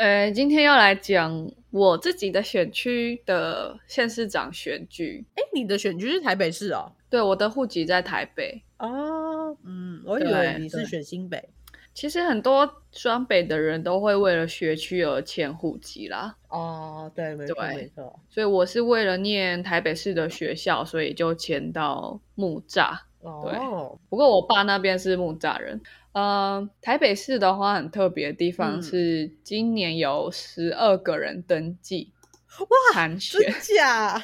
呃，今天要来讲我自己的选区的县市长选举。哎，你的选区是台北市哦？对，我的户籍在台北。哦，嗯，我以为你是选新北。其实很多双北的人都会为了学区而迁户籍啦。哦，对，没错，没错。所以我是为了念台北市的学校，所以就迁到木栅。哦，不过我爸那边是木栅人。呃，台北市的话，很特别的地方是，今年有十二个人登记哇参选，假？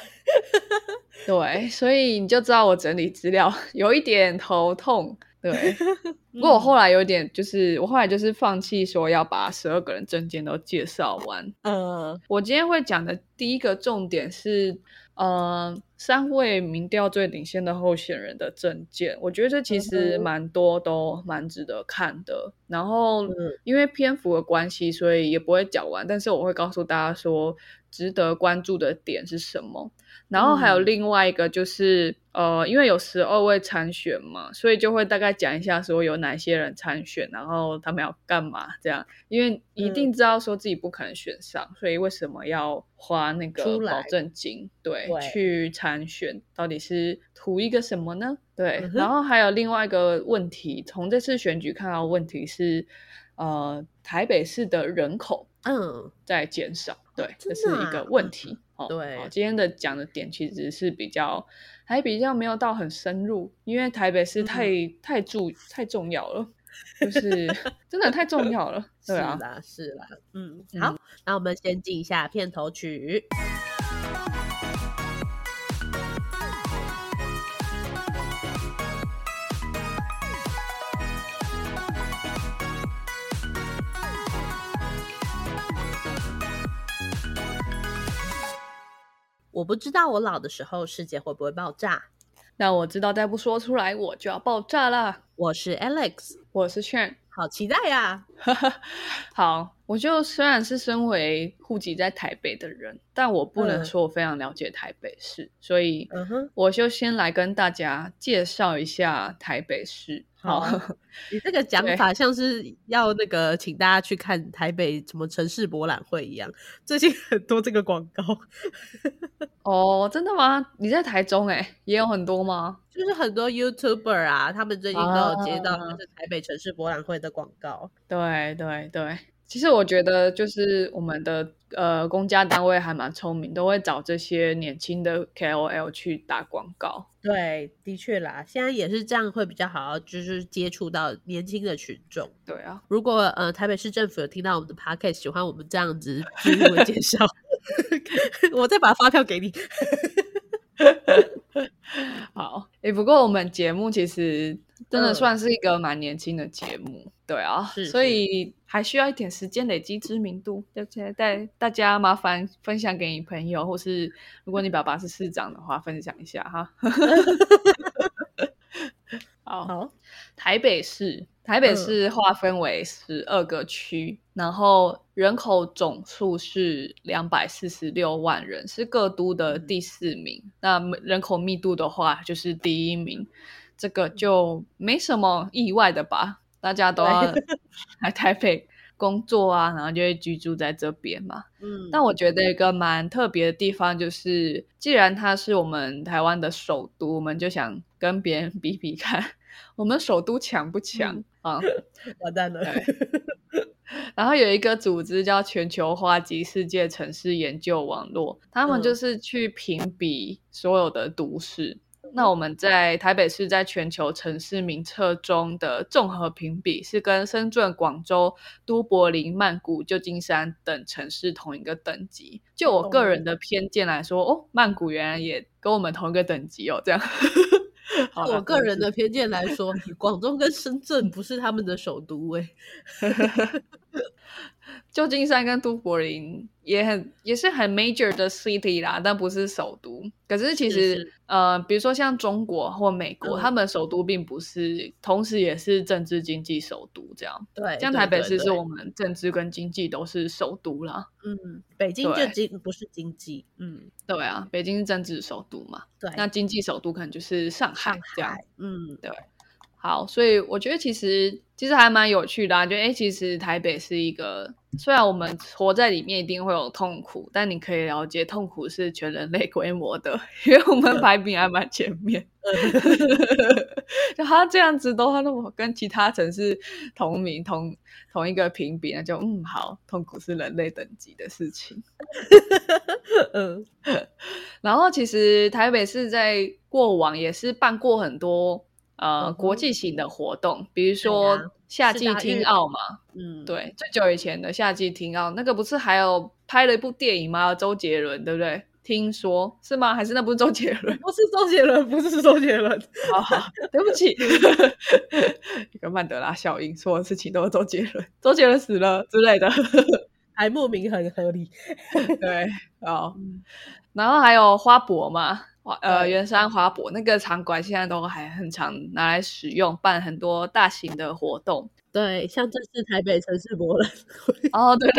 对，所以你就知道我整理资料 有一点头痛。对，不过我后来有点，就是我后来就是放弃说要把十二个人证件都介绍完。嗯，我今天会讲的第一个重点是。呃，三位民调最领先的候选人的证件，我觉得这其实蛮多都蛮值得看的。然后，因为篇幅的关系，所以也不会讲完。但是我会告诉大家说，值得关注的点是什么。然后还有另外一个就是，呃，因为有十二位参选嘛，所以就会大概讲一下说有哪些人参选，然后他们要干嘛这样。因为一定知道说自己不可能选上，所以为什么要花那个保证金？对，去参选到底是图一个什么呢？对。然后还有另外一个问题，从这次选举看到问题是，呃，台北市的人口嗯在减少，对，这是一个问题。对，今天的讲的点其实是比较，还比较没有到很深入，因为台北市太太重太重要了，就是 真的太重要了。对啊，是啦，嗯，好，那我们先进一下片头曲。我不知道我老的时候世界会不会爆炸，那我知道再不说出来我就要爆炸了。我是 Alex，我是 Shen，好期待呀！好，我就虽然是身为户籍在台北的人，但我不能说我非常了解台北市，所以我就先来跟大家介绍一下台北市。好，你这个讲法像是要那个请大家去看台北什么城市博览会一样，最近很多这个广告。哦，真的吗？你在台中哎，也有很多吗？就是很多 YouTuber 啊，他们最近都有接到就是台北城市博览会的广告。对对对。其实我觉得，就是我们的呃公家单位还蛮聪明，都会找这些年轻的 KOL 去打广告。对，的确啦，现在也是这样会比较好，就是接触到年轻的群众。对啊，如果呃台北市政府有听到我们的 Podcast，喜欢我们这样子自我介绍，我再把发票给你。好，哎，不过我们节目其实真的算是一个蛮年轻的节目。对啊，所以还需要一点时间累积知名度。就带大家麻烦分享给你朋友，或是如果你爸爸是市长的话，分享一下哈。好，台北市，台北市划分为十二个区，然后人口总数是两百四十六万人，是各都的第四名。那人口密度的话，就是第一名，这个就没什么意外的吧。大家都要 来台北工作啊，然后就会居住在这边嘛。嗯，但我觉得一个蛮特别的地方就是，既然它是我们台湾的首都，我们就想跟别人比比看，我们首都强不强啊？完蛋了。然后有一个组织叫全球花及世界城市研究网络，他们就是去评比所有的都市。那我们在台北市在全球城市名册中的综合评比是跟深圳、广州、都柏林、曼谷、旧金山等城市同一个等级。就我个人的偏见来说，哦，曼谷原来也跟我们同一个等级哦，这样。我个人的偏见来说，广州跟深圳不是他们的首都哎。旧金山跟都柏林也很也是很 major 的 city 啦，但不是首都。可是其实呃，比如说像中国或美国，他们首都并不是，同时也是政治经济首都这样。对，像台北市是我们政治跟经济都是首都啦。嗯，北京就经不是经济。嗯，对啊，北京是政治首都嘛。对，那经济首都可能就是上海这样。嗯，对。好，所以我觉得其实其实还蛮有趣的啊，就哎，其实台北是一个。虽然我们活在里面一定会有痛苦，但你可以了解痛苦是全人类规模的，因为我们排名还蛮前面。就他这样子都那我跟其他城市同名同同一个评比，那就嗯好，痛苦是人类等级的事情。嗯，然后其实台北是在过往也是办过很多呃国际型的活动，比如说。夏季听奥嘛，嗯，对，最久以前的夏季听奥，那个不是还有拍了一部电影吗？周杰伦，对不对？听说是吗？还是那不是周杰伦？不是周杰伦，不是周杰伦。好 好，对不起，一个曼德拉效应，所有事情都是周杰伦，周杰伦死了之类的，还莫名很合理。对，哦，然后还有花博嘛。呃，圆山华博那个场馆现在都还很常拿来使用，办很多大型的活动。对，像这次台北城市博览会。哦，对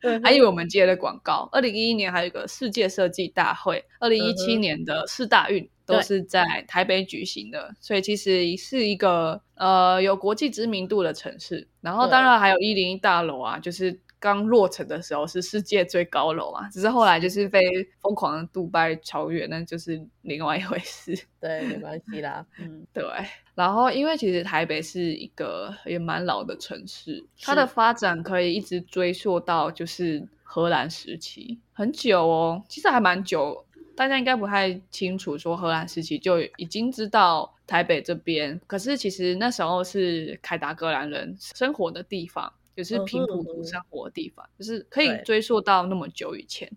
对，还以为我们接了广告。二零一一年还有一个世界设计大会，二零一七年的四大运都是在台北举行的，所以其实是一个呃有国际知名度的城市。然后当然还有一零一大楼啊，就是。刚落成的时候是世界最高楼嘛，只是后来就是被疯狂的杜拜超越，那就是另外一回事。对，没关系啦。嗯，对。然后，因为其实台北是一个也蛮老的城市，它的发展可以一直追溯到就是荷兰时期，很久哦。其实还蛮久，大家应该不太清楚，说荷兰时期就已经知道台北这边，可是其实那时候是凯达格兰人生活的地方。就是平埔族生活的地方，就是可以追溯到那么久以前，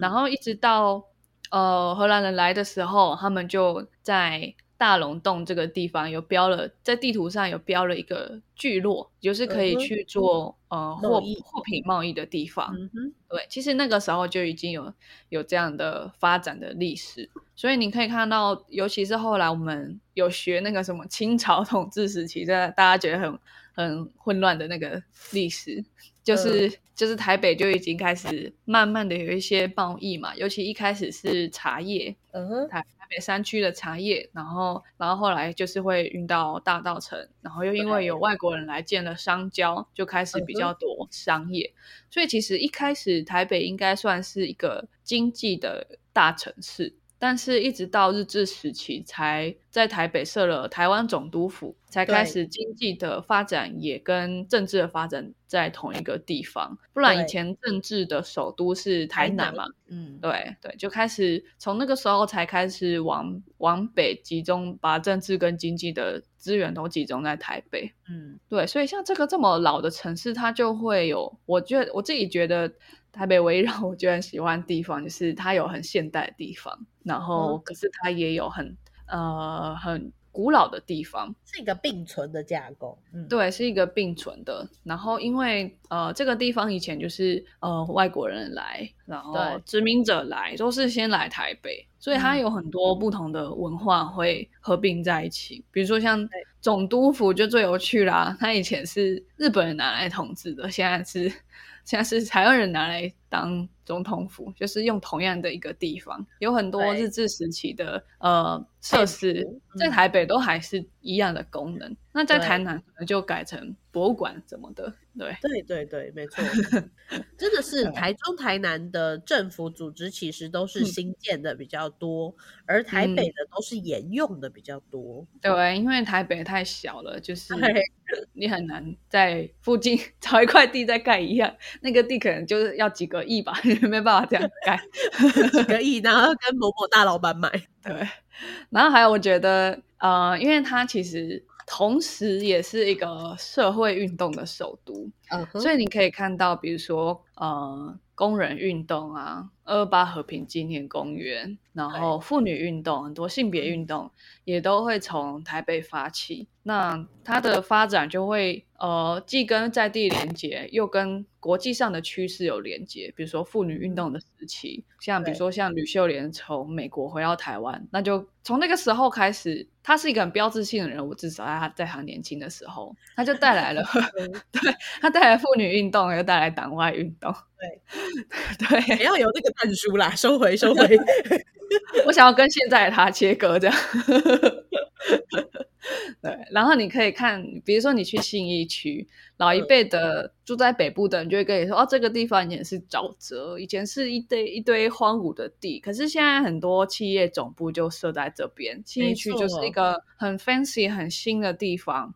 然后一直到呃荷兰人来的时候，他们就在大龙洞这个地方有标了，在地图上有标了一个聚落，就是可以去做呃货货品贸易的地方。对，其实那个时候就已经有有这样的发展的历史，所以你可以看到，尤其是后来我们有学那个什么清朝统治时期，在大家觉得很。很混乱的那个历史，就是就是台北就已经开始慢慢的有一些贸易嘛，尤其一开始是茶叶，嗯哼，台台北山区的茶叶，然后然后后来就是会运到大道城，然后又因为有外国人来建了商交，就开始比较多商业，所以其实一开始台北应该算是一个经济的大城市。但是，一直到日治时期，才在台北设了台湾总督府，才开始经济的发展也跟政治的发展在同一个地方。不然以前政治的首都是台南嘛，嗯，对对，就开始从那个时候才开始往往北集中，把政治跟经济的资源都集中在台北。嗯，对，所以像这个这么老的城市，它就会有，我觉得我自己觉得。台北唯一让我觉得很喜欢的地方，就是它有很现代的地方，然后可是它也有很呃很古老的地方，是一个并存的架构。嗯，对，是一个并存的。然后因为呃这个地方以前就是呃外国人来，然后殖民者来都是先来台北，所以它有很多不同的文化会合并在一起。比如说像总督府就最有趣啦，它以前是日本人拿来统治的，现在是。现在是台湾人拿来当总统府，就是用同样的一个地方，有很多日治时期的呃设施，在台北都还是一样的功能。那在台南可能就改成博物馆什么的。对 对对对，没错，真的是台中、台南的政府组织其实都是新建的比较多，而台北的都是沿用的比较多。对，因为台北太小了，就是你很难在附近 找一块地再盖一样，那个地可能就是要几个亿吧，没办法这样盖几个亿，然后跟某某大老板买。对，然后还有我觉得，呃，因为它其实。同时，也是一个社会运动的首都，所以你可以看到，比如说，呃，工人运动啊，二八和平纪念公园，然后妇女运动，很多性别运动也都会从台北发起。那它的发展就会，呃，既跟在地连接，又跟国际上的趋势有连接。比如说妇女运动的时期，像比如说像吕秀莲从美国回到台湾，那就从那个时候开始，她是一个很标志性的人物，至少在她在她年轻的时候，她就带来了 对，她带来妇女运动，又带来党外运动，对，对，也要有那个证书啦，收回，收回。我想要跟现在的她切割，这样对，然后你可以看，比如说你去信义区，老一嗯。辈的住在北部的人就会跟你说，哦，这个地方以前是沼泽，以前是一堆一堆荒芜的地，可是现在很多企业总部就设在这边，信义区就是一个很 fancy 很新的地方。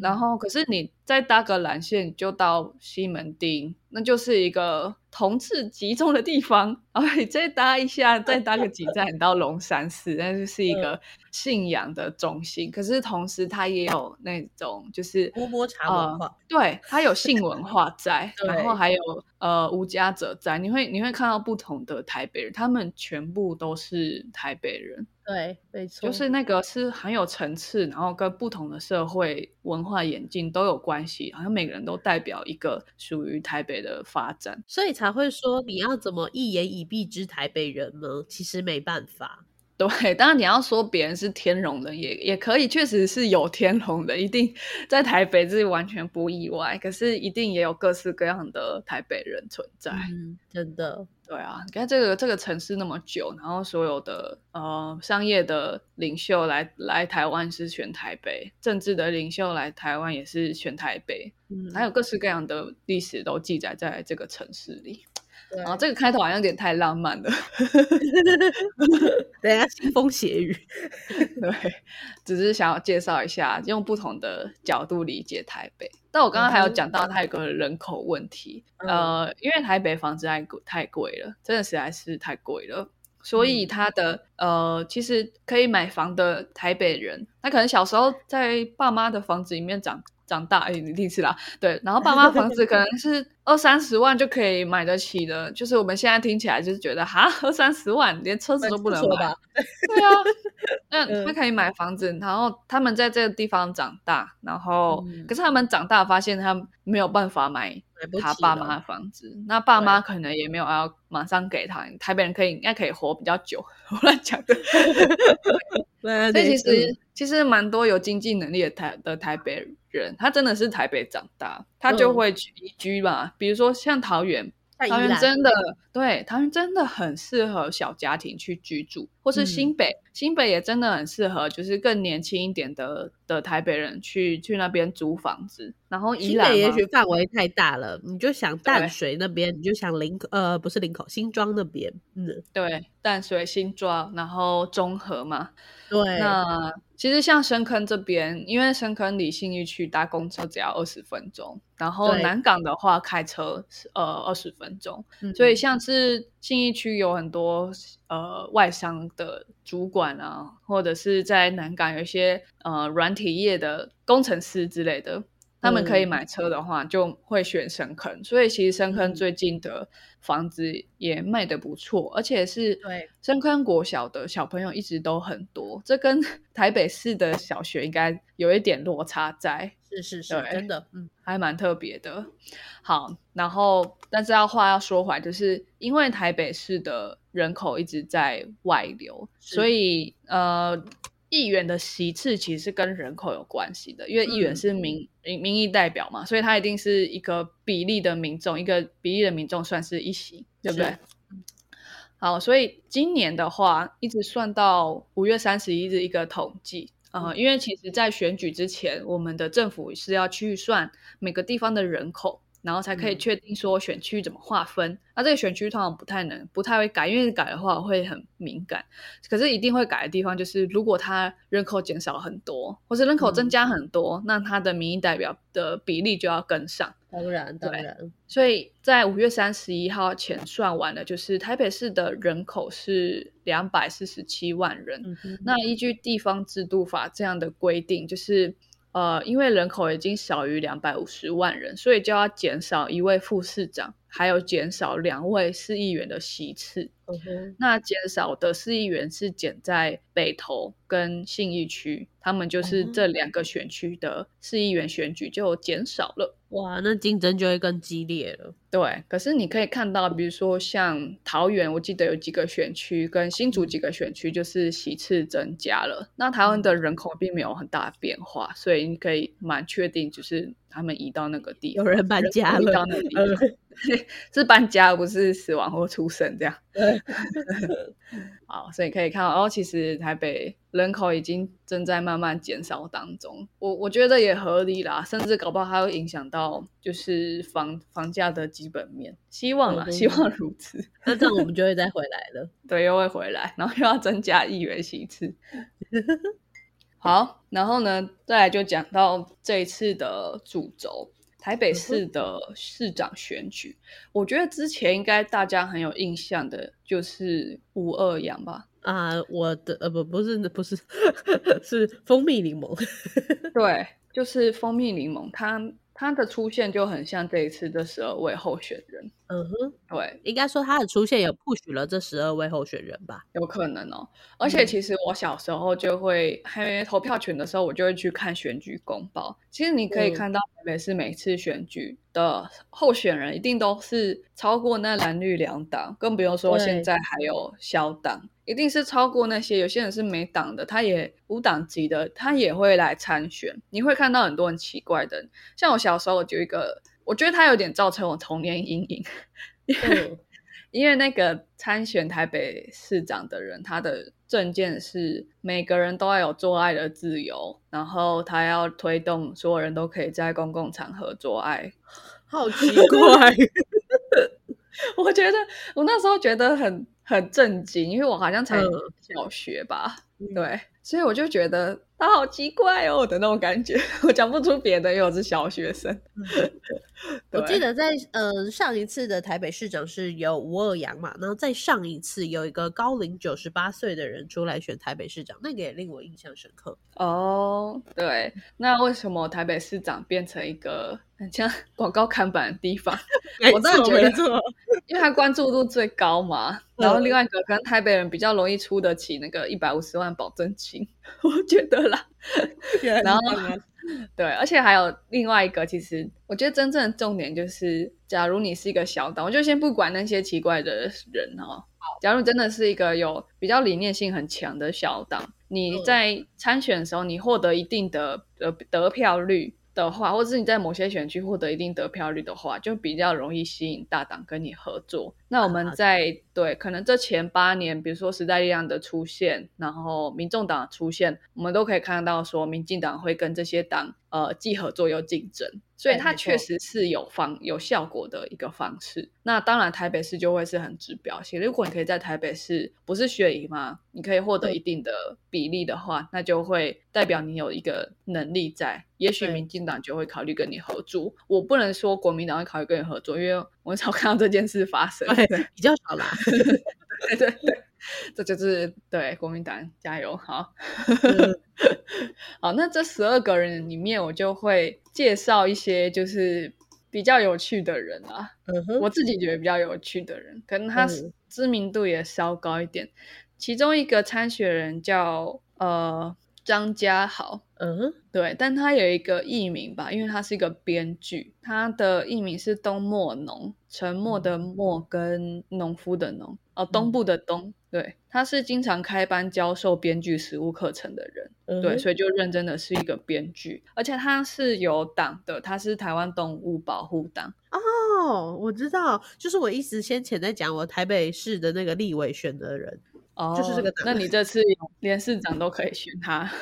然嗯后，可是你再搭个蓝线就到西门町，那就是一个同志集中的地方。然后你再搭一下，再搭个几站，你到龙山寺，那就是一嗯个信仰的中心。可是同时，它也有那种就是波波茶文化，对，它有性文化在，然后还有呃无家者在。你会你会看到不同的台北人，他们全部都是台北人。对，没错，就是那个是很有层次，然后跟不同的社会文化演进都有关系，好像每个人都代表一个属于台北的发展。所以才会说你要怎么一言以蔽之台北人呢？其实没办法，对，当然你要说别人是天龙人也也可以，确实是有天龙的，一定在台北这是完全不意外。可是一定也有各式各样的台北人存在。嗯，真的，对啊，你看这个这个城市那么久，然后所有的呃商业的领袖来来台湾是选台北，政治的领袖来台湾也是选台北，嗯，还有各式各样的历史都记载在这个城市里。对然后这个开头好像有点太浪漫了，等一下腥风血雨，对，只是想要介绍一下，用不同的角度理解台北。但我刚刚还有讲到它有个人口问题，嗯呃，因为台北房子太贵太贵了，真的实在是太贵了。所以嗯他的、呃，其实可以买房的台北人，他可能小时候在爸妈的房子里面长长大，哎，你第一次啦，对，然后爸妈房子可能是 二三十万就可以买得起的，就是我们现在听起来就是觉得哈，二三十万连车子都不能买，吧，对啊，那嗯。他可以买房子，然后他们在这个地方长大，然后、嗯。可是他们长大发现他没有办法买他爸妈的房子，那爸妈可能也没有要马上给他。台北人可以应该可以活比较久，我乱讲的。那所以其嗯实其实蛮多有经济能力的台的台北人，他真的是台北长大，他就嗯会去移居嘛。比如说像桃园，桃园真的对桃园真的很适合小家庭去居住，或是嗯。新北，新北也真的很适合，就是更年轻一点的的台北人去去那边租房子。然后宜新兰也许范围太大了，你就想淡水那边，你就想林口，呃，不是林口，新庄那边，嗯，对淡水、新庄，然后中和嘛，对，那其实像深坑这边，因为深坑离信义区搭公车只要二十分钟，然后南港的话开车是呃二十分钟，嗯。所以像是信义区有很多呃外商的主管啊，或者是在南港有一些呃软体业的工程师之类的。他们可以嗯买车的话，就会选深坑，所以其实深坑嗯最近的房子也卖得不错，而且是对深坑国小的小朋友一直都很多，这跟 台北市的小学应该有一点落差在，是是是，真的，嗯，还蛮特别的。好，然后但是要话要说回来，就是因为台北市的人口一直在外流，所以呃。议员的席次其实是跟人口有关系的，因为议员嗯。是民民民意代表嘛，所以他一定是一个比例的民众，一个比例的民众算是一席，对不对？好，所以今年的话，一直算到五月三十一日一个统计，呃，嗯。因为其实在选举之前，我们的政府是要去算每个地方的人口，然后才可以嗯确定说选区怎么划分。那这个选区通常不太能、不太会改，因为改的话会很敏感。可是一定会改的地方就是，如果它人口减少很多，或是人口增嗯加很多，那它的民意代表的比例就要跟上。当然当对然，所以在五月三十一号前算完了，就是台北市的人口是两百四十七万人。嗯，那依据地方制度法这样的规定，就是呃，因为人口已经少于两百五十万人，所以就要减少一位副市长，还有减少两位市议员的席次。那减少的市议员是减在北投跟信义区，他们就是这两个选区的市议员选举就减少了。哇，那竞争就会更激烈了。对，可是你可以看到，比如说像桃园，我记得有几个选区跟新竹几个选区，就是席次增加了。那台湾的人口并没有很大的变化，所以你可以蛮确定，就是他们移到那个地，有人搬家了，到那个地方是搬家，不是死亡或出生这样。好，所以可以看到，哦，其实台北人口已经正在慢慢减少当中。我我觉得也合理啦，甚至搞不好还会影响到就是房房价的基本面。希望啦，希望如此。那这样我们就会再回来了。对，又会回来，然后又要增加一元席次。好，然后呢，再来就讲到这一次的主轴。台北市的市长选举，我觉得之前应该大家很有印象的，就是吴二阳吧？啊，我的呃不不是不是 是蜂蜜柠檬，对，就是蜂蜜柠檬，他他的出现就很像这一次的十二位候选人。嗯哼，对，应该说他的出现也 push 了这十二位候选人吧？有可能哦。而且其实我小时候就会还没投票权的时候，我就会去看选举公报。其实你可以看到台北市每次选举的候选人一定都是超过那蓝绿两党，更不用说现在还有小党，一定是超过那些。有些人是没党的，他也无党籍的，他也会来参选。你会看到很多很奇怪的，像我小时候就一个。我觉得他有点造成我童年阴影，因为 因为那个参选台北市长的人，他的证件是每个人都要有做爱的自由，然后他要推动所有人都可以在公共场合做爱，好奇怪。我觉得我那时候觉得很很震惊，因为我好像才小学吧，对，所以我就觉得。他好奇怪哦的那种感觉，我讲不出别的，因为我是小学生。我记得在呃上一次的台北市长是有吴二阳嘛，然后在上一次有一个高龄九十八岁的人出来选台北市长，那个也令我印象深刻。哦，对，那为什么台北市长变成一个很像 广告看板的地方？我真的觉得，因为他关注度最高嘛。然后另外一个，可能台北人比较容易出得起那个一百五十万保证金，我觉得啦。然后 对，而且还有另外一个，其实我觉得真正的重点就是，假如你是一个小党，我就先不管那些奇怪的人哦。假如真的是一个有比较理念性很强的小党，你在参选的时候，你获得一定的得得票率。的话，或者是你在某些选区获得一定得票率的话，就比较容易吸引大党跟你合作。那我们在对可能这前八年，比如说时代力量的出现，然后民众党出现，我们都可以看到说，民进党会跟这些党呃既合作又竞争。所以它确实是有方有效果的一个方式。那当然，台北市就会是很指标性。如果你可以在台北市不是学赢吗？你可以获得一定的比例的话，那就会代表你有一个能力在。也许民进党就会考虑跟你合作。我不能说国民党会考虑跟你合作，因为我很少看到这件事发生，比较少啦。对对对。这就是对国民党加油，好，好。那这十二个人里面，我就会介绍一些就是比较有趣的人啊。我自己觉得比较有趣的人，可能他知名度也稍高一点。其中一个参选人叫呃张家豪，嗯，对，但他有一个艺名吧，因为他是一个编剧，他的艺名是东莫农，沉默的默跟农夫的农，哦，东部的东。对，他是经常开班教授编剧实务课程的人，对，所以就认真的是一个编剧，而且他是有党的，他是台湾动物保护党。哦，我知道，就是我一直先前在讲我台北市的那个立委选的人，哦，就是这个。那你这次连市长都可以选他。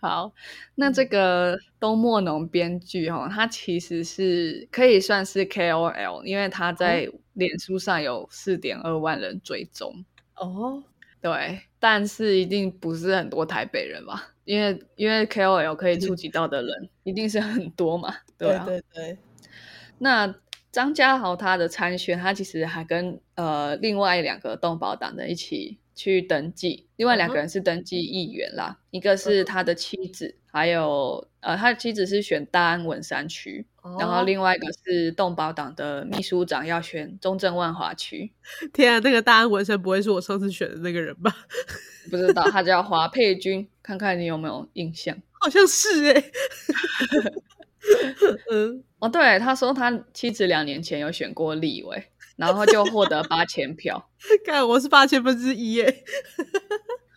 好，那这个东莫农编剧哦，他其实是可以算是 KOL，因为他在脸书上有四点二万人追踪哦。对，但是一定不是很多台北人吧？因为因为 KOL 可以触及到的人一定是很多嘛。对对对。那张家豪他的参选，他其实还跟呃另外两个动保党的一起。去登记，另外两个人是登记议员啦，一个是他的妻子，还有呃，他的妻子是选大安文山区，然后另外一个是动保党的秘书长要选中正万华区。天啊，那个大安文山不会是我上次选的那个人吧？不知道，他叫华佩君，看看你有没有印象？好像是哎。嗯，哦，对，他说他妻子两年前有选过立委，然后就获得八千票。看，我是八千分之一耶，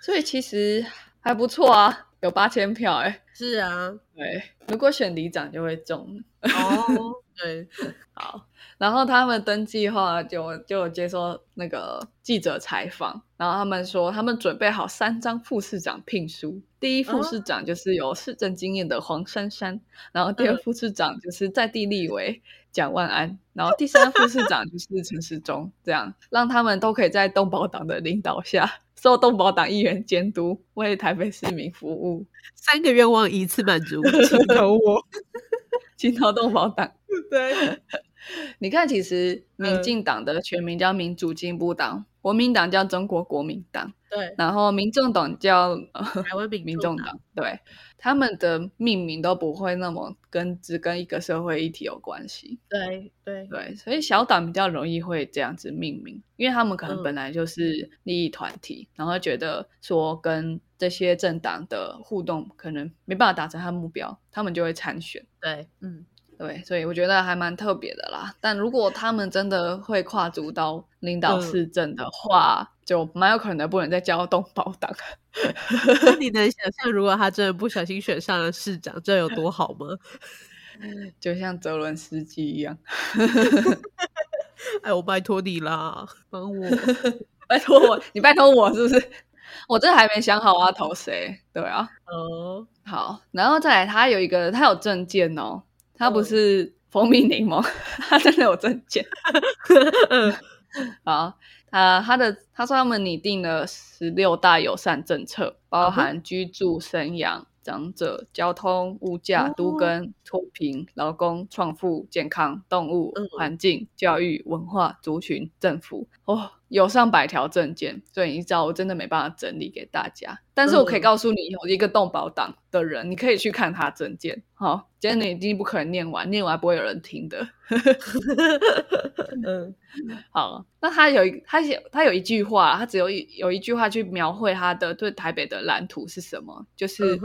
所以其实还不错啊，有八千票哎。是啊，对，如果选里长就会中。哦，对，好。然后他们登记后就就接受那个记者采访，然后他们说他们准备好三张副市长聘书，第一副市长就是有市政经验的黄珊珊，然后第二副市长就是在地立委蒋万安，然后第三副市长就是陈时中，这样让他们都可以在动保党的领导下受动保党议员监督，为台北市民服务。三个愿望一次满足，请投我，请投动保党。对。你看，其实民进党的全名叫民主进步党，国民党叫中国国民党，对，然后民众党叫 台湾民众党，对，他们的命名都不会那么跟只跟一个社会议题有关系，对对。对，所以小党比较容易会这样子命名，因为他们可能本来就是利益团体，然后觉得说跟这些政党的互动可能没办法达成他目标，他们就会参选，对，嗯。对，所以我觉得还蛮特别的啦。但如果他们真的会跨足到领导市政的话，就蛮有可能不能再交动保党。你能想象，如果他真的不小心选上了市长，这有多好吗？就像泽伦斯基一样。哎，我拜托你啦，帮我，拜托我，你拜托我是不是？我这还没想好我要投谁。对啊，哦，好，然后再来，他有一个，他有证件哦。他不是蜂蜜柠檬，他真的有证件。好，他他的他说他们拟定了十六大友善政策，包含居住、生养、长者、交通、物价、都跟、脱贫、劳工、创富、健康、动物、环境、教育、文化、族群、政府。哦。有上百条证件，所以你知道我真的没办法整理给大家。但是我可以告诉你，有一个动保党的人，你可以去看他证件。好，今天你一定不可能念完，念完不会有人听的。嗯，好，那他有一他写他有一句话，他只有一有一句话去描绘他的对台北的蓝图是什么？就是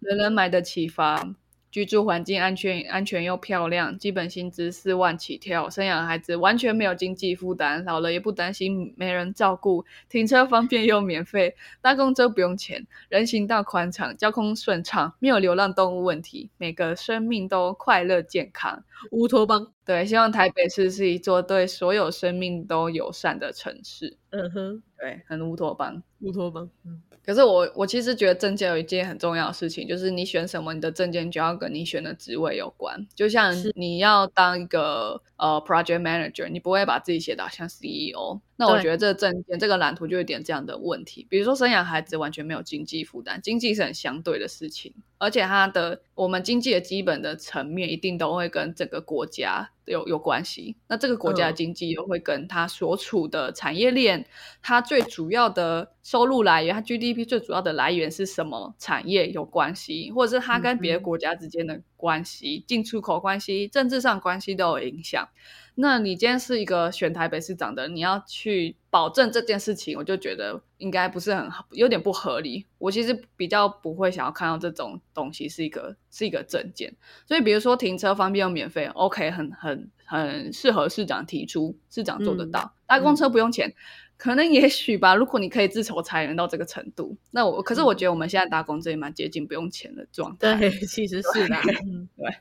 人人买得起房。居住环境安全，安全又漂亮，基本薪资四万起跳，生养孩子完全没有经济负担，老了也不担心没人照顾，停车方便又免费，搭公车不用钱，人行道宽敞，交通顺畅，没有流浪动物问题，每个生命都快乐健康。乌托邦，对，希望台北市是一座对所有生命都友善的城市。嗯哼，对，很乌托邦，乌托邦，嗯。可是我我其实觉得证件有一件很重要的事情，就是你选什么，你的证件就要跟你选的职位有关。就像你要当一个呃 project manager，你不会把自己写到像 CEO。那我觉得这个证件这个蓝图就有点这样的问题。比如说生养孩子完全没有经济负担，经济是很相对的事情，而且它的我们经济的基本的层面一定都会跟整个国家有有关系。那这个国家的经济又会跟它所处的产业链，它最主要的收入来源，它 GDP 最主要的来源是什么产业有关系，或者是它跟别的国家之间的关系、进出口关系、政治上关系都有影响。那你今天是一个选台北市长的，你要去保证这件事情，我就觉得应该不是很有点不合理。我其实比较不会想要看到这种东西是一个是一个证件。所以比如说停车方便又免费，OK，很很很适合市长提出，市长做得到。搭公车不用钱，可能也许吧。如果你可以自筹裁员到这个程度，那我可是我觉得我们现在打工这也蛮接近不用钱的状态。对，其实是的，对。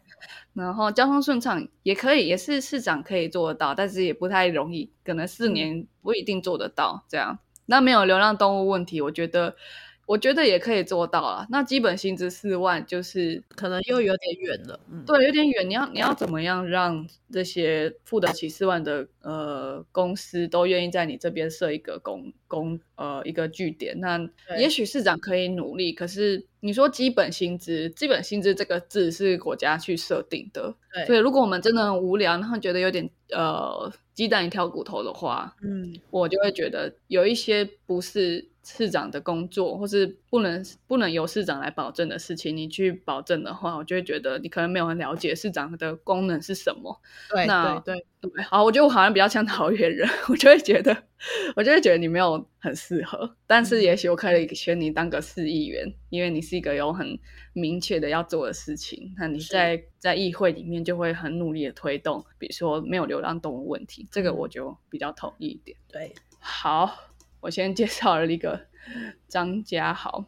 然后交通顺畅也可以，也是市长可以做得到，但是也不太容易，可能四年不一定做得到。这样，那没有流浪动物问题，我觉得。我觉得也可以做到啊。那基本薪资四万，就是可能又有点远了。嗯，对，有点远。你要你要怎么样让这些付得起四万的呃公司都愿意在你这边设一个公公呃一个据点？那也许市长可以努力。可是你说基本薪资，基本薪资这个字是国家去设定的。对，所以如果我们真的很无聊，然后觉得有点呃鸡蛋一挑骨头的话，嗯，我就会觉得有一些不是。市长的工作，或是不能不能由市长来保证的事情，你去保证的话，我就会觉得你可能没有很了解市长的功能是什么。对，那对对对，好，我觉得我好像比较像桃园人，我就会觉得我就会觉得你没有很适合。但是也许我可以选你当个市议员，因为你是一个有很明确的要做的事情。那你在在议会里面就会很努力的推动，比如说没有流浪动物问题，这个我就比较同意一点。对，好，我先介绍了一个张家豪。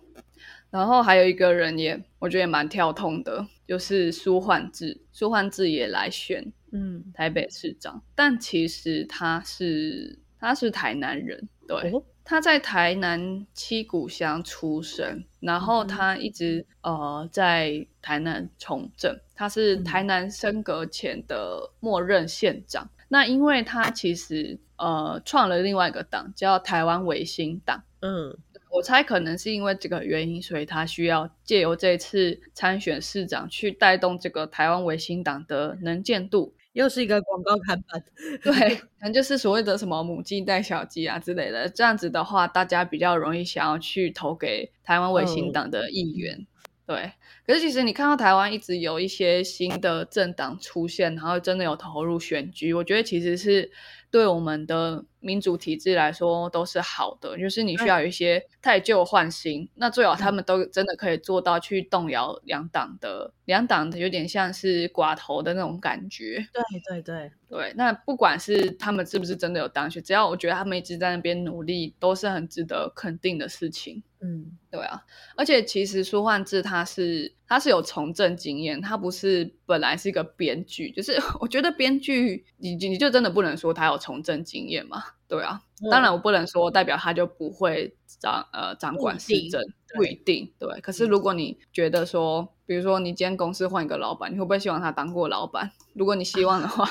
然后还有一个人也，我觉得也蛮跳痛的，就是苏焕智。苏焕智也来选，嗯，台北市长。但其实他是他是台南人，对，他在台南七股乡出生，然后他一直呃在台南从政。他是台南升格前的默认县长。那因为他其实呃创了另外一个党，叫台湾维新党，嗯。我猜可能是因为这个原因，所以他需要借由这次参选市长去带动这个台湾维新党的能见度，又是一个广告看板。对，可能就是所谓的什么母鸡带小鸡啊之类的。这样子的话，大家比较容易想要去投给台湾维新党的议员。对，可是其实你看到台湾一直有一些新的政党出现，然后真的有投入选举，我觉得其实是对我们的。民主体制来说都是好的，就是你需要有一些太旧换新，那最好他们都真的可以做到去动摇两党的两党的有点像是寡头的那种感觉。对对对对，那不管是他们是不是真的有当选，只要我觉得他们一直在那边努力，都是很值得肯定的事情。嗯，对啊，而且其实苏焕智他是他是有从政经验，他不是本来是一个编剧，就是 我觉得编剧你你就真的不能说他有从政经验嘛。对啊，当然我不能说代表他就不会掌呃掌管市政，不一定对。可是如果你觉得说，比如说你今天公司换一个老板，你会不会希望他当过老板？如果你希望的话，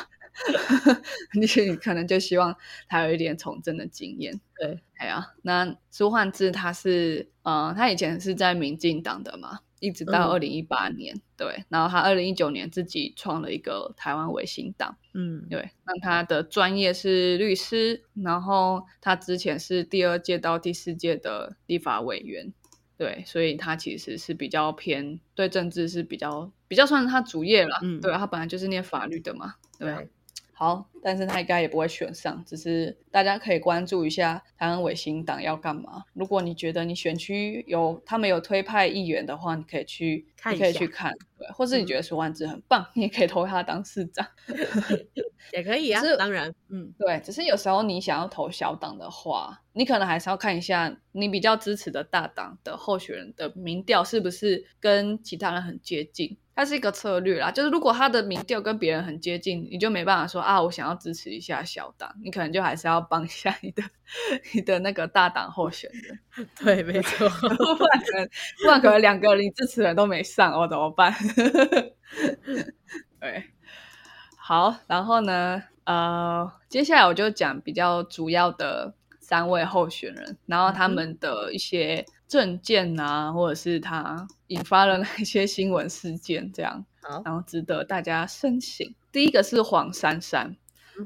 你 可能就希望他有一点从政的经验。对，哎呀，那苏焕智他是呃，他以前是在民进党的嘛。一直到二零一八年，对，然后他二零一九年自己创了一个台湾维新党，嗯，对，那他的专业是律师，然后他之前是第二届到第四届的立法委员，对，所以他其实是比较偏对政治是比较比较算是他主业了，嗯，对，他本来就是念法律的嘛，对。好，但是他应该也不会选上，只是大家可以关注一下台湾维新党要干嘛。如果你觉得你选区有他们有推派议员的话，你可以去，你可以去看，对，或是你觉得苏万志很棒，你也可以投他当市长，也可以啊。当然，嗯，对，只是有时候你想要投小党的话，你可能还是要看一下你比较支持的大党的候选人的民调是不是跟其他人很接近。它是一个策略啦，就是如果他的民调跟别人很接近，你就没办法说啊，我想要支持一下小党，你可能就还是要帮一下你的 你的那个大党候选人。对，没错，不然可能不然可能两个你支持人都没上哦，怎么办？对，好，然后呢，呃，接下来我就讲比较主要的三位候选人，然后他们的一些。证件啊，或者是他引发了那些新闻事件，这样，然后值得大家深省。第一个是黄珊珊，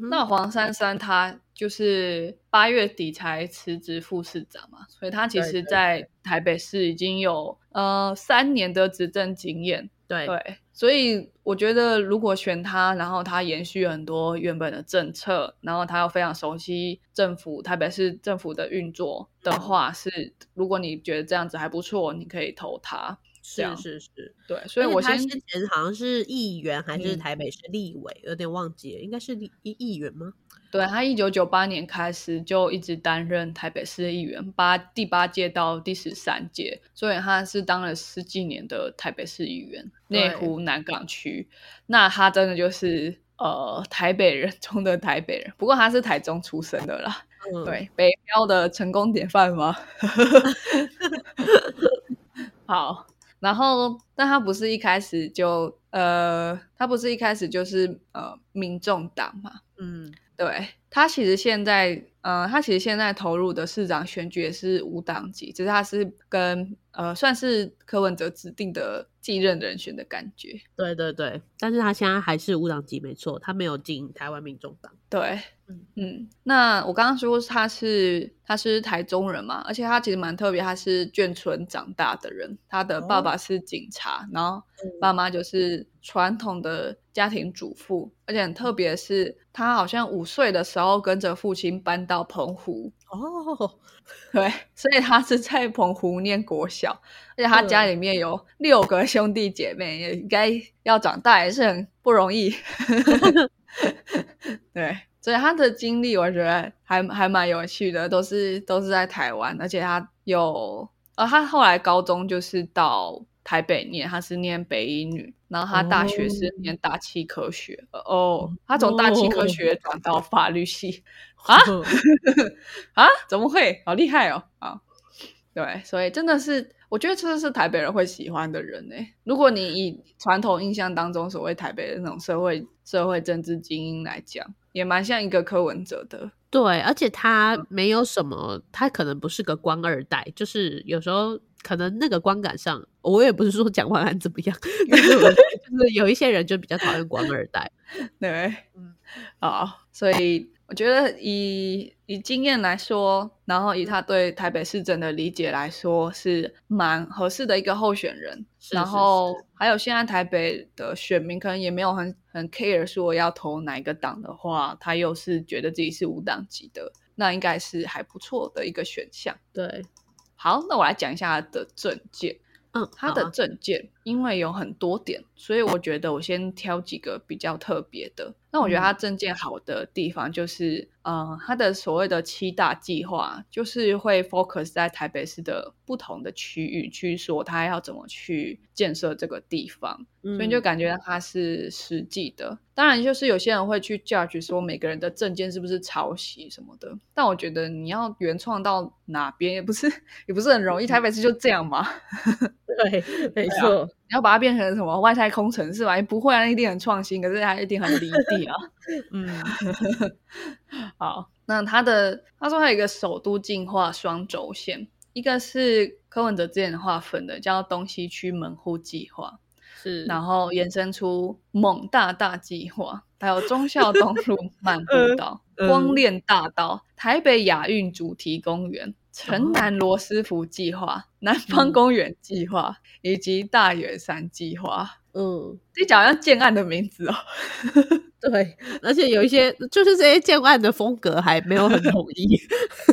那黄珊珊她就是八月底才辞职副市长嘛，所以她其实在台北市已经有呃三年的执政经验。对对，所以我觉得如果选他，然后他延续很多原本的政策，然后他又非常熟悉政府台北市政府的运作的话，是如果你觉得这样子还不错，你可以投他。是是是，对，所以我他之前好像是议员还是台北市立委，有点忘记了，应该是立议员吗？对他一九九八年开始就一直担任台北市的议员，八第八届到第十三届，所以他是当了十几年的台北市议员，内湖南港区。那他真的就是呃台北人中的台北人，不过他是台中出生的啦，对，北漂的成功典范吗？好。然后，但他不是一开始就呃，他不是一开始就是呃，民众党嘛，嗯，对他其实现在呃，他其实现在投入的市长选举也是无党籍，只是他是跟呃，算是柯文哲指定的继任人选的感觉。对对对，但是他现在还是无党籍，没错，他没有进台湾民众党。对，嗯嗯。那我刚刚说他是他是台中人嘛，而且他其实蛮特别，他是眷村长大的人，他的爸爸是警察，然后爸妈就是传统的家庭主妇，而且很特别是，他好像五岁的时候跟着父亲搬到澎湖。哦。对，所以他是在澎湖念国小，而且他家里面有六个兄弟姐妹，也应该要长大也是很不容易。对，所以他的经历我觉得还还蛮有趣的，都是都是在台湾，而且他有呃，他后来高中就是到台北念，他是念北医女，然后他大学是念大气科学。哦，他从大气科学转到法律系。啊 啊！怎么会？好厉害哦！啊，对，所以真的是，我觉得这是台北人会喜欢的人呢。如果你以传统印象当中所谓台北的那种社会社会政治精英来讲，也蛮像一个柯文哲的。对，而且他没有什么，他可能不是个官二代，就是有时候可能那个观感上，我也不是说蒋万安怎么样，就是有一些人就比较讨厌官二代。对，嗯，好，所以。我觉得以以经验来说，然后以他对台北市政的理解来说，是蛮合适的一个候选人。然后还有现在台北的选民可能也没有很很 care 说要投哪一个党的话，他又是觉得自己是无党籍的，那应该是还不错的一个选项。对，好，那我来讲一下他的政见。嗯，他的证件因为有很多点，所以我觉得我先挑几个比较特别的。那我觉得他证件好的地方就是，呃，他的所谓的七大计划，就是会 focus 在台北市的不同的区域去说他要怎么去建设这个地方，所以就感觉它是实际的。当然，就是有些人会去 judge 说每个人的证件是不是抄袭什么的，但我觉得你要原创到哪边也不是也不是很容易。台北市就这样嘛。对，没错。你要把它变成什么外太空城市吧？不会啊，一定很创新，可是它一定很离地啊。嗯，好，那它的他说还有一个首都进化双轴线，一个是柯文哲之前划分的，叫东西区门户计划，是，然后延伸出猛大大计划，还有忠孝东路 漫步道、光链大道、台北亚运主题公园。城南罗斯福计划、南方公园计划以及大远山计划，嗯，这讲像建案的名字哦。对，而且有一些就是这些建案的风格还没有很统一。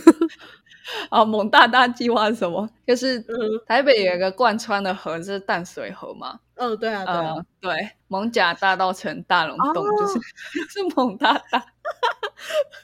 啊，蒙大大计划是什么？就是台北有一个贯穿的河是淡水河嘛。嗯，对啊，对啊，对，蒙甲大道城大龙洞就是 是蒙大大。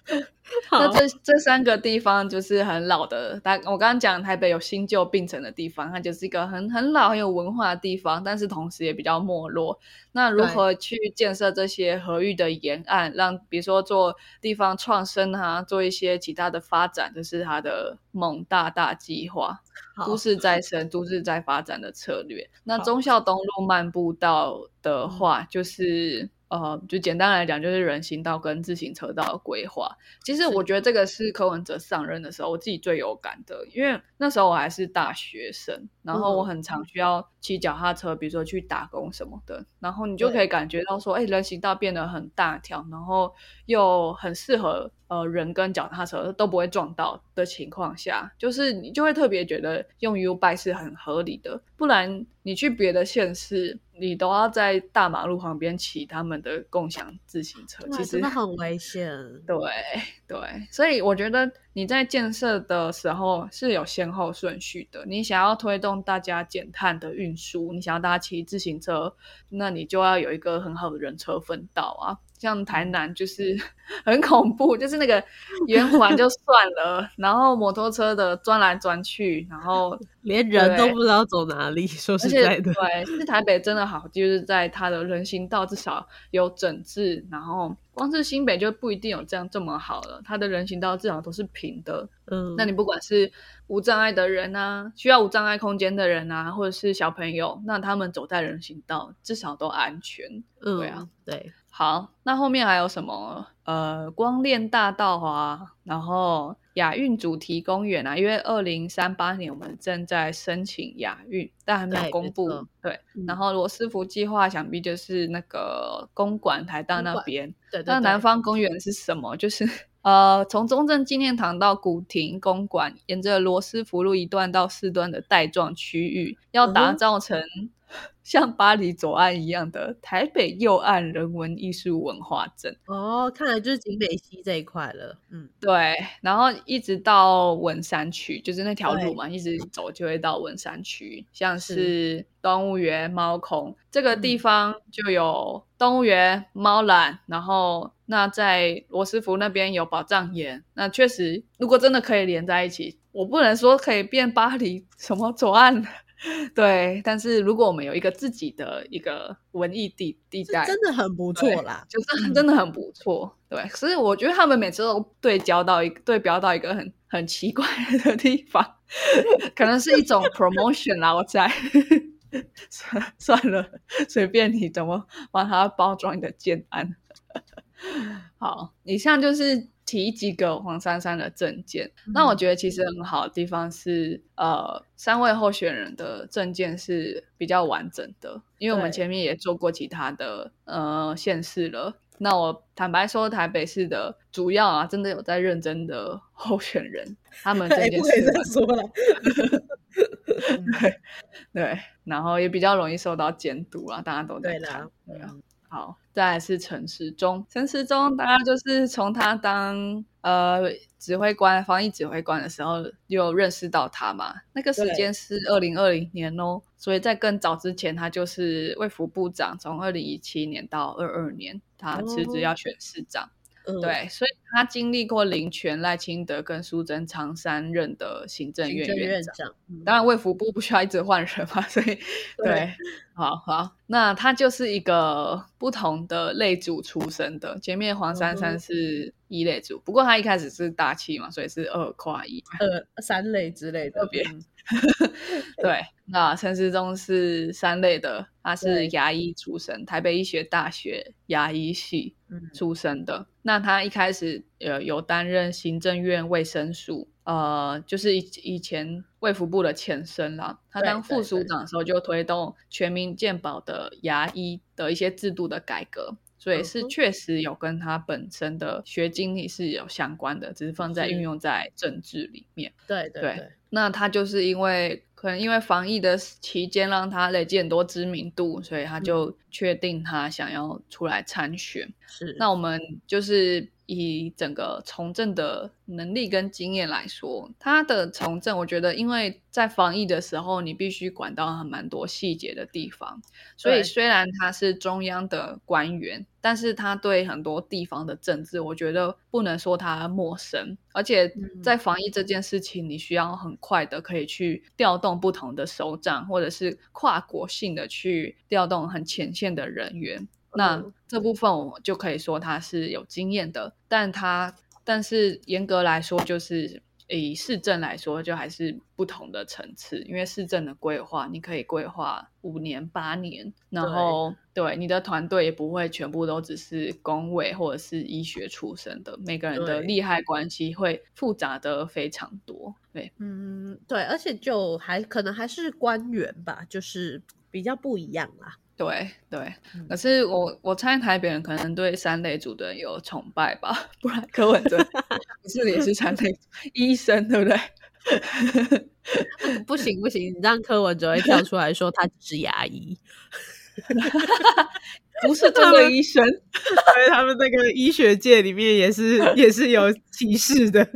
那这这三个地方就是很老的，大我刚刚讲台北有新旧并存的地方，它就是一个很很老很有文化的地方，但是同时也比较没落。那如何去建设这些河域的沿岸，让比如说做地方创生啊，做一些其他的发展，这是它的猛大大计划，都市再生、都市再发展的策略。那忠孝东路漫步道的话，就是。呃，就简单来讲，就是人行道跟自行车道的规划。其实我觉得这个是柯文哲上任的时候，我自己最有感的，因为那时候我还是大学生，然后我很常需要骑脚踏车，比如说去打工什么的，然后你就可以感觉到说，哎，人行道变得很大条，然后又很适合。呃，人跟脚踏车都不会撞到的情况下，就是你就会特别觉得用 U bike 是很合理的。不然你去别的县市，你都要在大马路旁边骑他们的共享自行车，其实真的很危险。对对，所以我觉得你在建设的时候是有先后顺序的。你想要推动大家减碳的运输，你想要大家骑自行车，那你就要有一个很好的人车分道啊。像台南就是 很恐怖，就是那个圆环就 算了，然后摩托车的钻来钻去，然后 连人都不知道走哪里。说实在的，对，是台北真的好，就是在它的人行道至少有整治，然后光是新北就不一定有这样这么好了，它的人行道至少都是平的。嗯，那你不管是无障碍的人啊，需要无障碍空间的人啊，或者是小朋友，那他们走在人行道至少都安全。嗯，对啊，对。好，那后面还有什么？呃，光恋大道啊，然后亚运主题公园啊，因为二零三八年我们正在申请亚运，但还没有公布。对，然后罗斯福计划想必就是那个公馆台大那边。对，那南方公园是什么？就是呃，从中正纪念堂到古亭公馆，沿着罗斯福路一段到四段的带状区域，要打造成。像巴黎左岸一样的台北右岸人文艺术文化镇哦，看来就是景美溪这一块了。嗯，对，然后一直到文山区，就是那条路嘛，一直走就会到文山区。像是动物园猫孔这个地方就有动物园猫缆，然后那在罗斯福那边有宝藏岩。那确实，如果真的可以连在一起，我不能说可以变巴黎什么左岸。对，但是如果我们有一个自己的一个文艺地地带，真的很不错啦，就是真的很不错。对，所以我觉得他们每次都对焦到一对标到一个很很奇怪的地方，可能是一种 promotion 啦。我在算算了，随便你怎么帮他包装你的建安。好，以上就是。提几个黄珊珊的证件，那我觉得其实很好的地方是，呃，三位候选人的证件是比较完整的，因为我们前面也做过其他的呃县市了。那我坦白说，台北市的主要啊，真的有在认真的 候选人，他们这件事说了，对对，然后也比较容易受到监督啊，大家都对啦，对啊。好，再来是陈时中。陈时中，大概就是从他当呃指挥官、防疫指挥官的时候，就认识到他嘛。那个时间是二零二零年哦，所以在更早之前，他就是卫福部长，从二零一七年到二二年，他辞职要选市长。对，所以他经历过林权、赖清德跟苏贞昌三任的行政院院长。当然，卫福部不需要一直换人嘛，所以对，好好，那他就是一个不同的类组出身的。前面黄珊珊是一类组，不过他一开始是大气嘛，所以是二跨一、二三类之类的。特别 对，那陈时中是三类的，他是牙医出身，台北医学大学牙医系出身的。那他一开始呃有担任行政院卫生署，呃，就是以以前卫福部的前身啦。他当副署长的时候就推动全民健保的牙医的一些制度的改革，所以是确实有跟他本身的学经历是有相关的，只是放在运用在政治里面。对对对。那他就是因为。可能因为防疫的期间，让他累积很多知名度，所以他就确定他想要出来参选。是，那我们就是。以整个从政的能力跟经验来说，他的从政，我觉得因为在防疫的时候，你必须管到蛮多细节的地方，所以虽然他是中央的官员，但是他对很多地方的政治，我觉得不能说他陌生。而且在防疫这件事情，你需要很快的可以去调动不同的首长，或者是跨国性的去调动很前线的人员。那这部分我就可以说他是有经验的，但他但是严格来说，就是以市政来说，就还是不同的层次。因为市政的规划，你可以规划五年、八年，然后对你的团队也不会全部都只是工位或者是医学出身的，每个人的利害关系会复杂的非常多。对，嗯，对，而且就还可能还是官员吧，就是比较不一样啦。对对，可是我我猜台北人可能对三类组的人有崇拜吧，不然柯文哲 不是也是三类医生，对不对？不行不行，你让柯文哲会跳出来说他只是牙医，不是真的医生，所以他们那个医学界里面也是也是有歧视的。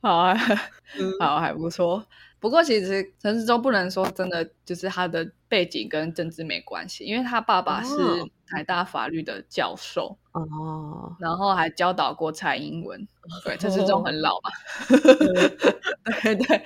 好啊，好还不错。不过，其实陈世忠不能说真的就是他的背景跟政治没关系，因为他爸爸是台大法律的教授哦，然后还教导过蔡英文。对，陈世忠很老嘛，对对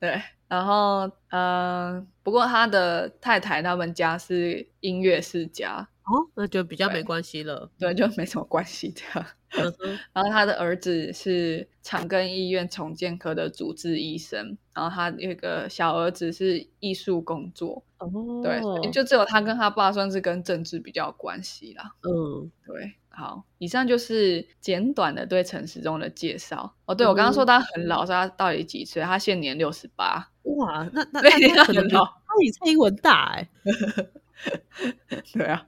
对。然后，嗯，不过他的太太他们家是音乐世家，哦，那就比较对没关系了。对，就没什么关系这样。嗯 然后他的儿子是长庚医院重建科的主治医生，然后他有一个小儿子是艺术工作，哦，对，所以就只有他跟他爸算是跟政治比较有关系啦。嗯，对，好，以上就是简短的对陈时中的介绍。哦，对我刚刚说他很老，说他到底几岁？他现年六十八。哇，那那对那他可能比很老他比蔡英文大哎、对啊，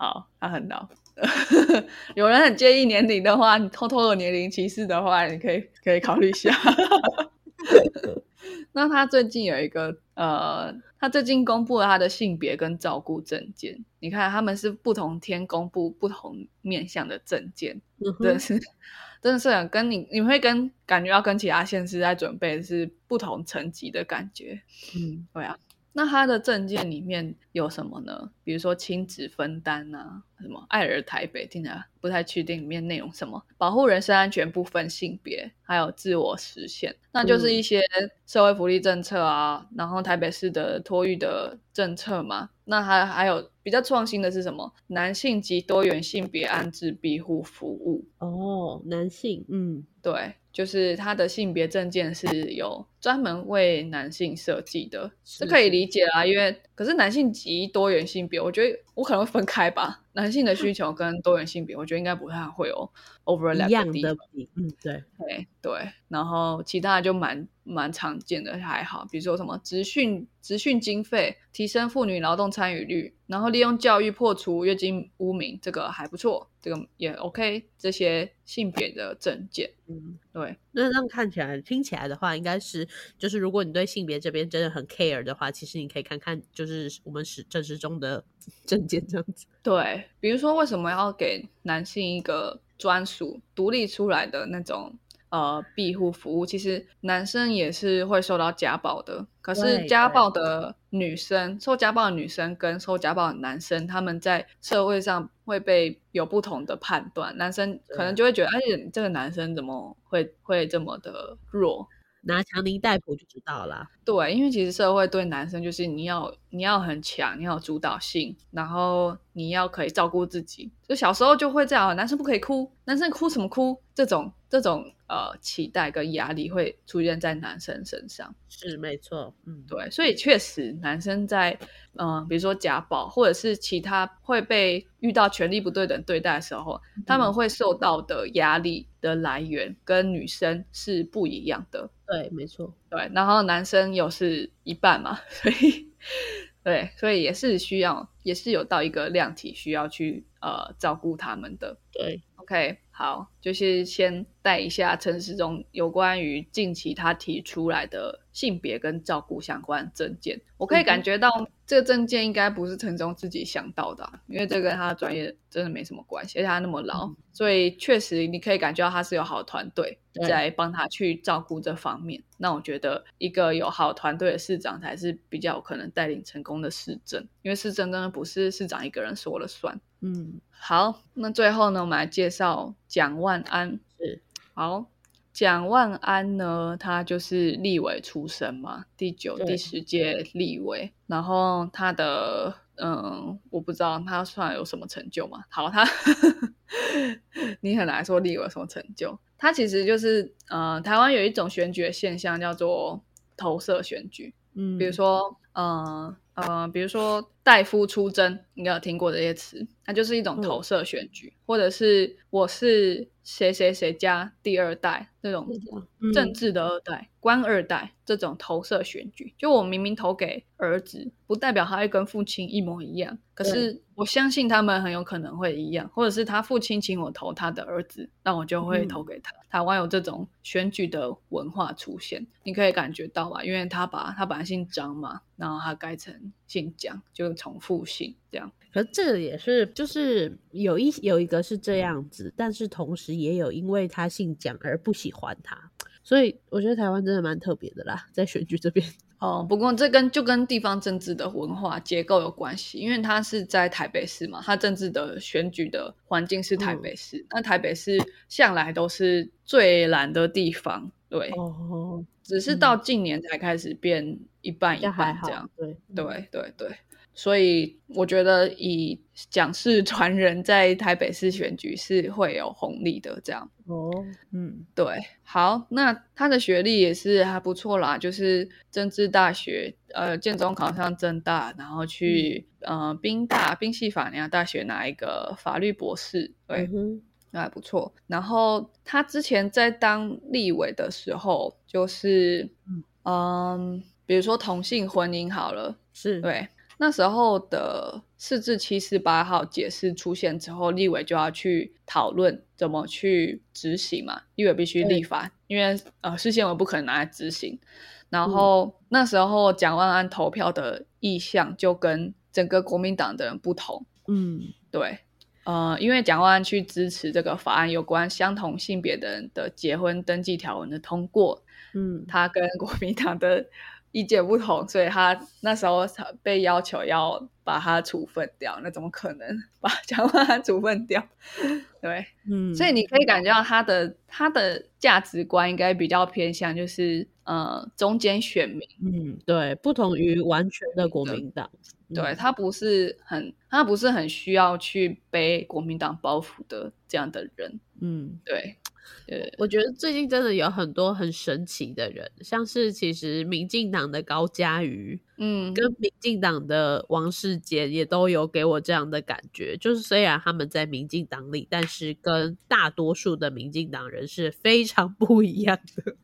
好，他很老。有人很介意年龄的话，你偷偷的年龄歧视的话，你可以可以考虑一下。那他最近有一个呃，他最近公布了他的性别跟照顾证件。你看，他们是不同天公布不同面向的证件，嗯真的是 真的是很跟你你会跟感觉要跟其他县市在准备是不同层级的感觉。嗯，对啊，那他的证件里面有什么呢？比如说亲子分担啊，什么爱儿台北，听起来不太确定里面内容什么，保护人身安全不分性别，还有自我实现，那就是一些社会福利政策啊，然后台北市的托育的政策嘛。那还还有比较创新的是什么？男性及多元性别安置庇护服务。哦，男性，嗯，对，就是他的性别证件是有专门为男性设计的，是这可以理解啦。因为可是男性及多元性别，我觉得我可能会分开吧。男性的需求跟多元性别，我觉得应该不太会有 overlap 一样的比，嗯，对，对对，然后其他的就蛮蛮常见的，还好，比如说什么职训、职训经费，提升妇女劳动参与率，然后利用教育破除月经污名，这个还不错，这个也 OK。这些性别的证件，嗯。对那这样看起来、听起来的话，应该是就是如果你对性别这边真的很 care 的话，其实你可以看看就是我们史正史中的 证件这样子。对，比如说为什么要给男性一个专属、独立出来的那种呃庇护服务？其实男生也是会受到家暴的，可是家暴的女生、受家暴的女生跟受家暴的男生，他们在社会上会被有不同的判断。男生可能就会觉得，哎，这个男生怎么会会这么的弱？拿强尼戴普就知道了。对，因为其实社会对男生就是你要你要很强，你要有主导性，然后你要可以照顾自己。就小时候就会这样，男生不可以哭，男生哭什么哭？这种这种呃期待跟压力会出现在男生身上。是没错，嗯，对，所以确实男生在嗯、呃比如说家暴或者是其他会被遇到权力不对等对待的时候，他们会受到的压力的来源跟女生是不一样的。对，没错，对，然后男生又是一半嘛，所以对，所以也是需要，也是有到一个量体需要去呃照顾他们的。对，OK，好，就是先带一下陈时中有关于近期他提出来的性别跟照顾相关证件。我可以感觉到这个证件应该不是陈时中自己想到的啊、因为这跟他的专业真的没什么关系，而且他那么老，所以确实你可以感觉到他是有好团队在帮他去照顾这方面。那我觉得一个有好团队的市长才是比较有可能带领成功的市政，因为市政真的不是市长一个人说了算。嗯，好，那最后呢，我们来介绍蒋万安。是，好，蒋万安呢，他就是立委出身嘛，第九、第十届立委。然后他的，嗯，我不知道他算有什么成就嘛。好，他 你很难说立委有什么成就。他其实就是，呃，台湾有一种选举的现象叫做投射选举，嗯，比如说，呃呃，比如说代夫出征，应该有听过这些词，它就是一种投射选举，或者是我是谁谁谁家第二代这种嗯政治的二代、官二代这种投射选举，就我明明投给儿子，不代表他会跟父亲一模一样，可是我相信他们很有可能会一样，或者是他父亲请我投他的儿子，那我就会投给他。台湾有这种选举的文化出现，你可以感觉到吧？因为他把他本来姓张嘛，然后他改成姓蒋，就重复姓这样。可这个也是，就是有一有一个是这样子，但是同时也有因为他姓蒋而不喜欢他，所以我觉得台湾真的蛮特别的啦，在选举这边。哦，不过这跟就跟地方政治的文化结构有关系，因为它是在台北市嘛，它政治的选举的环境是台北市，那台北市向来都是最蓝的地方，对，哦，只是到近年才开始变一半一半这样，，对，对对对。所以我觉得以蒋氏传人在台北市选举是会有红利的。这样哦，嗯，对，好，那他的学历也是还不错啦，就是政治大学，呃，建中考上政大，然后去呃宾大宾夕法尼亚大学拿一个法律博士，对。那还不错。然后他之前在当立委的时候，就是嗯，比如说同性婚姻好了，是对那时候的四至七四八号解释出现之后，立委就要去讨论怎么去执行嘛。立委必须立法，因为呃，事宪委不可能拿来执行。然后那时候蒋万安投票的意向就跟整个国民党的人不同。嗯，对。呃，因为蒋万安去支持这个法案，有关相同性别的人的结婚登记条文的通过，嗯，他跟国民党的意见不同，所以他那时候被要求要把他处分掉。那怎么可能把蒋万安处分掉？对，嗯，所以你可以感觉到他的他的价值观应该比较偏向就是呃中间选民，嗯，对，不同于完全的国民党。对他不是很，他不是很需要去背国民党包袱的这样的人。嗯，对，对，我觉得最近真的有很多很神奇的人，像是其实民进党的高嘉瑜，嗯，跟民进党的王世杰也都有给我这样的感觉，就是虽然他们在民进党里，但是跟大多数的民进党人是非常不一样的。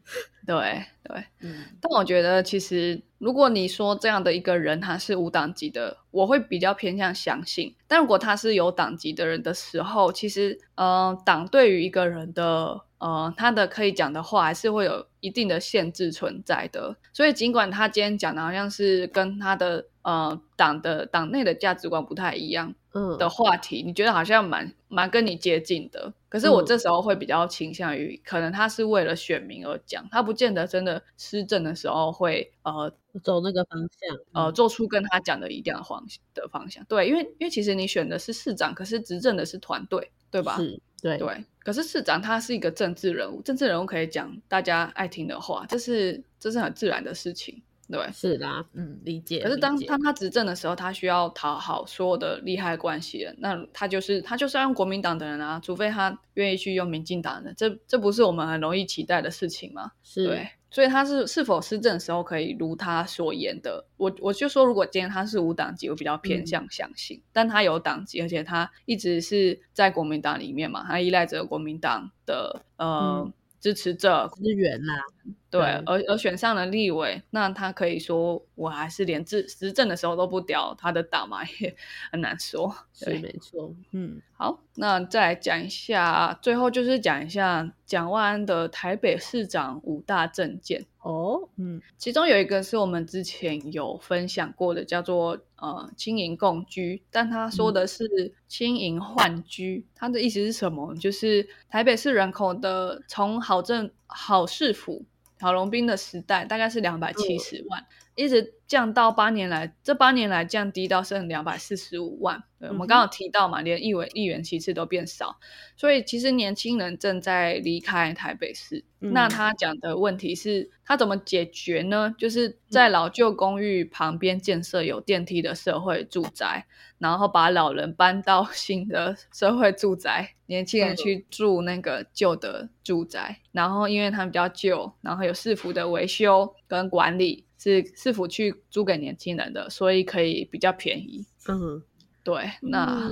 对 对，嗯，但我觉得其实如果你说这样的一个人他是无党籍的，我会比较偏向相信。但如果他是有党籍的人的时候，其实呃，党对于一个人的呃他的可以讲的话，还是会有一定的限制存在的。所以尽管他今天讲的好像是跟他的呃党的党内的价值观不太一样，嗯的话题，你觉得好像蛮蛮跟你接近的。可是我这时候会比较倾向于，可能他是为了选民而讲，他不见得真的施政的时候会呃走那个方向，呃做出跟他讲的一样的方的方向。对，因为因为其实你选的是市长，可是执政的是团队，对吧？是，对对。可是市长他是一个政治人物，政治人物可以讲大家爱听的话，这是这是很自然的事情。对，是啦，嗯，理解。可是当当他执政的时候，他需要讨好所有的利害关系人，那他就是他就是要用国民党的人啊，除非他愿意去用民进党的，这这不是我们很容易期待的事情吗？是对，所以他是是否施政的时候可以如他所言的，我我就说，如果今天他是无党籍，我比较偏嗯。向相信，但他有党籍，而且他一直是在国民党里面嘛，他依赖着国民党的呃、嗯。支持者，资源啦，对，而而选上了立委，那他可以说我还是连执执政的时候都不屌他的党嘛，也很难说。是对，没错，嗯好，那再来讲一下，最后就是讲一下蒋万安的台北市长五大政见。哦，嗯其中有一个是我们之前有分享过的，叫做呃轻盈共居，但他说的是轻盈换居，它的意思是什么？就是台北市人口的从好政好市府郝龙兵的时代，大概是两百七十万，一直降到八年来，这八年来降低到剩两百四十五万。对，我们刚刚有提到嘛，连议委议员其次都变少，所以其实年轻人正在离开台北市。嗯那他讲的问题是，他怎么解决呢？就是在老旧公寓旁边建设有电梯的社会住宅，然后把老人搬到新的社会住宅，年轻人去住那个旧的住宅。然后因为它比较旧，然后有市府的维修跟管理，是是否去租给年轻人的，所以可以比较便宜。嗯，对，那。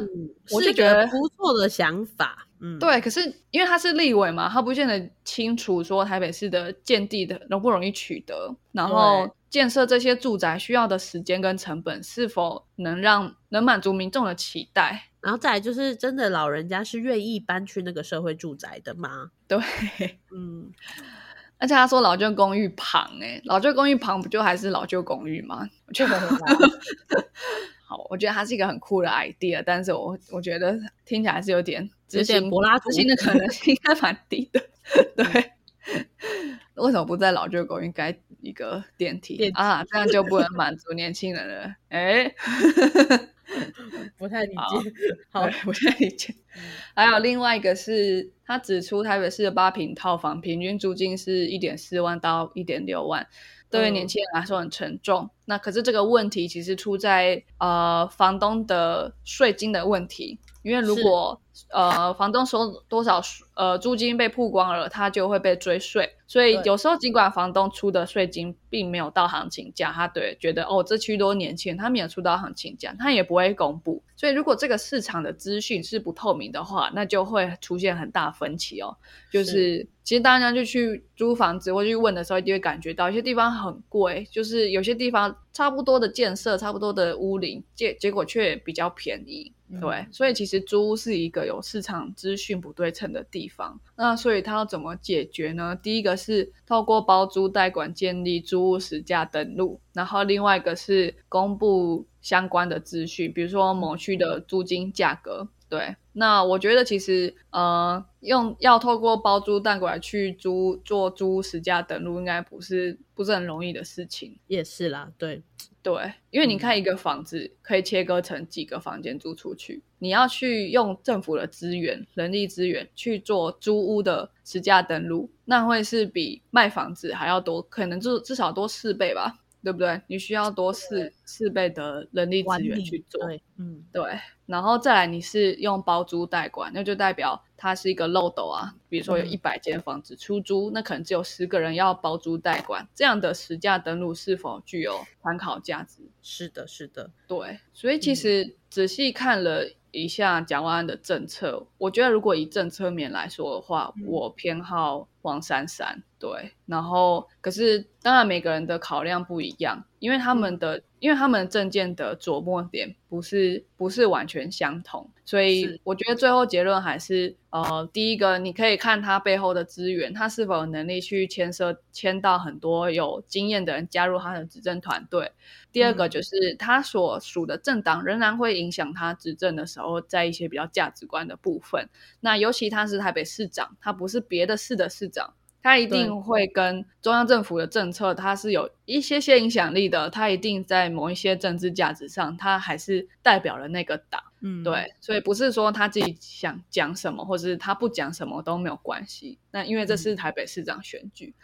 我就觉得不错的想法，嗯，对，可是因为他是立委嘛，他不见得清楚说台北市的建地的容不容易取得，然后建设这些住宅需要的时间跟成本是否能让能满足民众的期待？然后再来就是真的老人家是愿意搬去那个社会住宅的吗？对，嗯，而且他说老旧公寓旁、欸，老旧公寓旁不就还是老旧公寓吗？我觉得很好，我觉得它是一个很酷的 idea，但是我我觉得听起来是有点有点柏拉图。性的可能性应该蛮低的。对，为什么不在老旧公寓？盖一个电梯啊？这样就不能满足年轻人了？哎，不太理解。好，，不太理解。还有另外一个是，他指出台北市的八平套房平均租金是一点四万到一点六万，对于年轻人来说很沉重。那可是这个问题其实出在呃房东的税金的问题，因为如果呃房东收多少呃租金被曝光了，他就会被追税。所以有时候尽管房东出的税金并没有到行情价，他对觉得哦这区多年轻人，他没有出到行情价，他也不会公布。所以如果这个市场的资讯是不透明的话，那就会出现很大分歧哦。就是其实大家就去租房子或去问的时候，就会感觉到有些地方很贵，就是有些地方差不多的建设、差不多的屋龄，结结果却比较便宜。对，所以其实租屋是一个有市场资讯不对称的地方。那所以它要怎么解决呢？第一个是透过包租代管建立租屋实价登录，然后另外一个是公布相关的资讯，比如说某区的租金价格。对，那我觉得其实呃，用要透过包租代管去租做租屋实价登录，应该不是不是很容易的事情。也是啦，对。对，因为你看一个房子可以切割成几个房间租出去，你要去用政府的资源、人力资源去做租屋的实价登录，那会是比卖房子还要多，可能就至少多四倍吧。对不对？你需要多四四倍的人力资源去做，嗯，对。然后再来，你是用包租代管，那就代表它是一个漏斗啊。比如说有一百间房子出租，那可能只有十个人要包租代管，这样的实价登录是否具有参考价值？是的，是的，对。所以其实仔细看了。一下蒋万安的政策，我觉得如果以政策面来说的话，我偏好王珊珊。对，然后可是当然每个人的考量不一样，因为他们的因为他们证件的琢磨点不是不是完全相同，所以我觉得最后结论还是呃，第一个你可以看他背后的资源，他是否有能力去牵涉牵到很多有经验的人加入他的执政团队。第二个就是他所属的政党仍然会影响他执政的时候，在一些比较价值观的部分。那尤其他是台北市长，他不是别的市的市长，他一定会跟中央政府的政策，他是有一些些影响力的。他一定在某一些政治价值上，他还是代表了那个党。嗯，对，所以不是说他自己想讲什么，或者是他不讲什么都没有关系。那因为这是台北市长选举。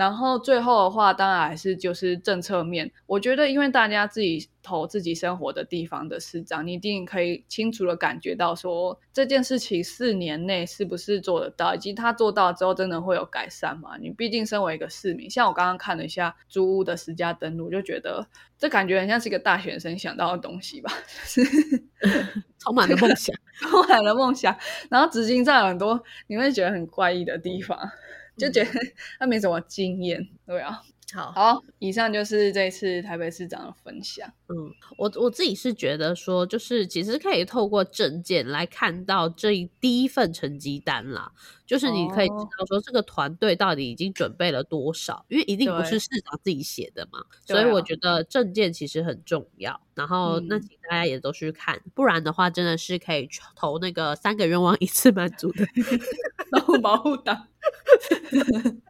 然后最后的话，当然还是就是政策面。我觉得，因为大家自己投自己生活的地方的市长，你一定可以清楚的感觉到说这件事情四年内是不是做得到，以及他做到之后真的会有改善吗？你毕竟身为一个市民，像我刚刚看了一下租屋的实价登录，就觉得这感觉很像是一个大学生想到的东西吧，充满了梦想，充满了梦想。然后执行上有很多你会觉得很怪异的地方。就觉得 他没什么经验，对啊。好好，以上就是这次台北市长的分享。嗯，我我自己是觉得说，就是其实可以透过证件来看到这一第一份成绩单啦，就是你可以知道说这个团队到底已经准备了多少，因为一定不是市长自己写的嘛，所以我觉得证件其实很重要。然后那请大家也都去看，不然的话真的是可以投那个三个愿望一次满足的 保护党。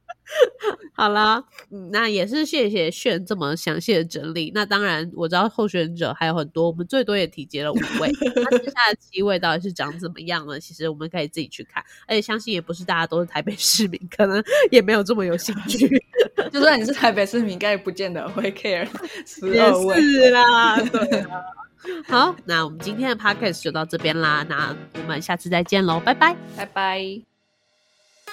好啦，那也是谢谢炫这么详细的整理。那当然我知道候选者还有很多，我们最多也提及了五位，那接下来七位到底是长怎么样呢？其实我们可以自己去看，而且相信也不是大家都是台北市民，可能也没有这么有兴趣。就算你是台北市民，应该也不见得会 care 十二位。是啦，对啊。好，那我们今天的 podcast 就到这边啦，那我们下次再见喽，拜拜，拜拜。